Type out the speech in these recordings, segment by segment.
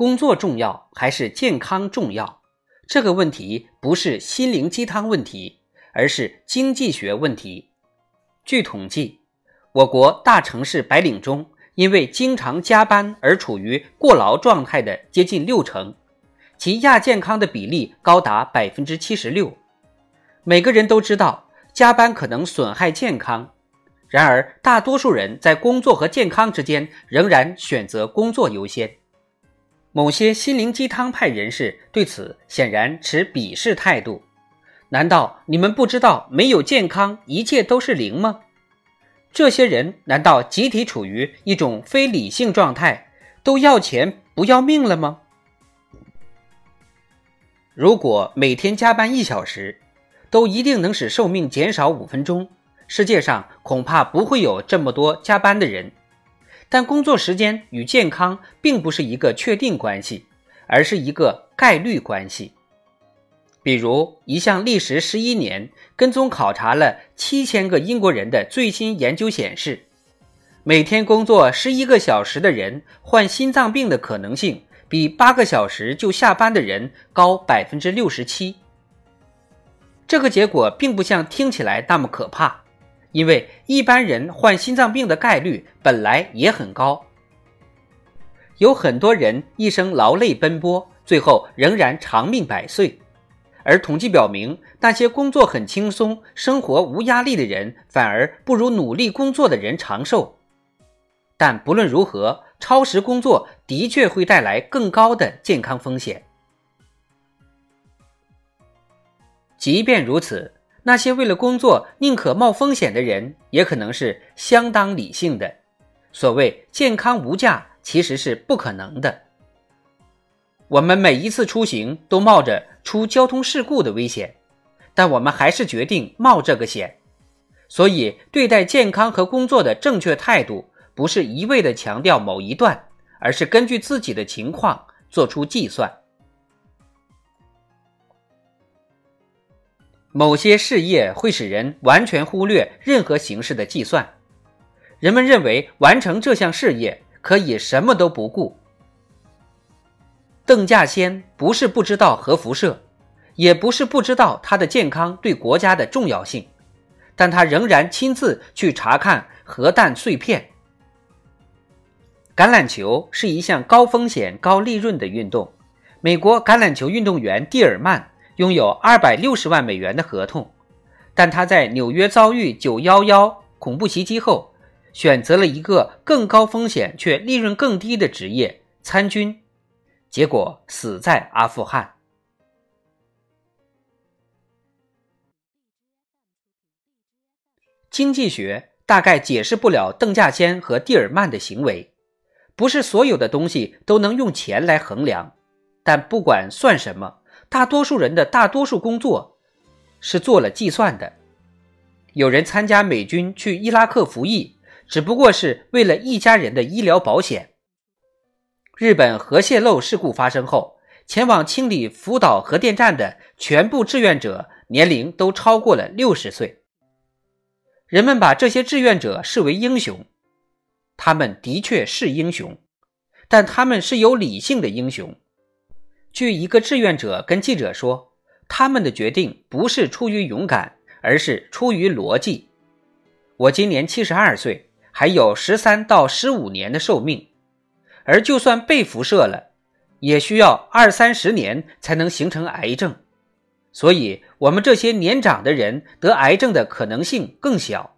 工作重要还是健康重要？这个问题不是心灵鸡汤问题，而是经济学问题。据统计，我国大城市白领中，因为经常加班而处于过劳状态的接近六成，其亚健康的比例高达百分之七十六。每个人都知道加班可能损害健康，然而大多数人在工作和健康之间仍然选择工作优先。某些心灵鸡汤派人士对此显然持鄙视态度。难道你们不知道没有健康，一切都是零吗？这些人难道集体处于一种非理性状态，都要钱不要命了吗？如果每天加班一小时，都一定能使寿命减少五分钟，世界上恐怕不会有这么多加班的人。但工作时间与健康并不是一个确定关系，而是一个概率关系。比如，一项历时十一年、跟踪考察了七千个英国人的最新研究显示，每天工作十一个小时的人患心脏病的可能性，比八个小时就下班的人高百分之六十七。这个结果并不像听起来那么可怕。因为一般人患心脏病的概率本来也很高，有很多人一生劳累奔波，最后仍然长命百岁。而统计表明，那些工作很轻松、生活无压力的人，反而不如努力工作的人长寿。但不论如何，超时工作的确会带来更高的健康风险。即便如此。那些为了工作宁可冒风险的人，也可能是相当理性的。所谓健康无价，其实是不可能的。我们每一次出行都冒着出交通事故的危险，但我们还是决定冒这个险。所以，对待健康和工作的正确态度，不是一味的强调某一段，而是根据自己的情况做出计算。某些事业会使人完全忽略任何形式的计算，人们认为完成这项事业可以什么都不顾。邓稼先不是不知道核辐射，也不是不知道他的健康对国家的重要性，但他仍然亲自去查看核弹碎片。橄榄球是一项高风险高利润的运动，美国橄榄球运动员蒂尔曼。拥有二百六十万美元的合同，但他在纽约遭遇九幺幺恐怖袭击后，选择了一个更高风险却利润更低的职业——参军，结果死在阿富汗。经济学大概解释不了邓稼先和蒂尔曼的行为，不是所有的东西都能用钱来衡量，但不管算什么。大多数人的大多数工作是做了计算的。有人参加美军去伊拉克服役，只不过是为了一家人的医疗保险。日本核泄漏事故发生后，前往清理福岛核电站的全部志愿者年龄都超过了六十岁。人们把这些志愿者视为英雄，他们的确是英雄，但他们是有理性的英雄。据一个志愿者跟记者说，他们的决定不是出于勇敢，而是出于逻辑。我今年七十二岁，还有十三到十五年的寿命，而就算被辐射了，也需要二三十年才能形成癌症。所以，我们这些年长的人得癌症的可能性更小。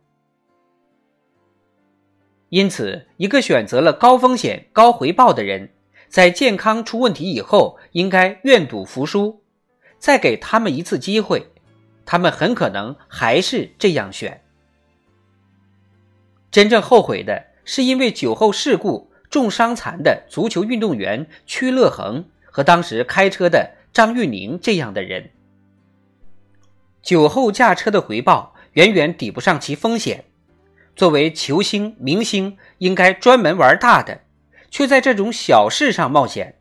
因此，一个选择了高风险高回报的人。在健康出问题以后，应该愿赌服输，再给他们一次机会，他们很可能还是这样选。真正后悔的是因为酒后事故重伤残的足球运动员屈乐恒和当时开车的张玉宁这样的人。酒后驾车的回报远远抵不上其风险。作为球星、明星，应该专门玩大的，却在这种小事上冒险。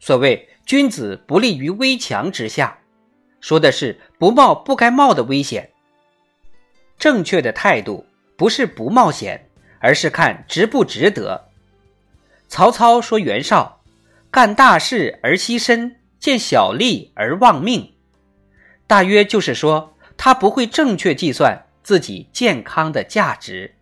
所谓“君子不立于危墙之下”，说的是不冒不该冒的危险。正确的态度。不是不冒险，而是看值不值得。曹操说袁绍干大事而牺牲，见小利而忘命，大约就是说他不会正确计算自己健康的价值。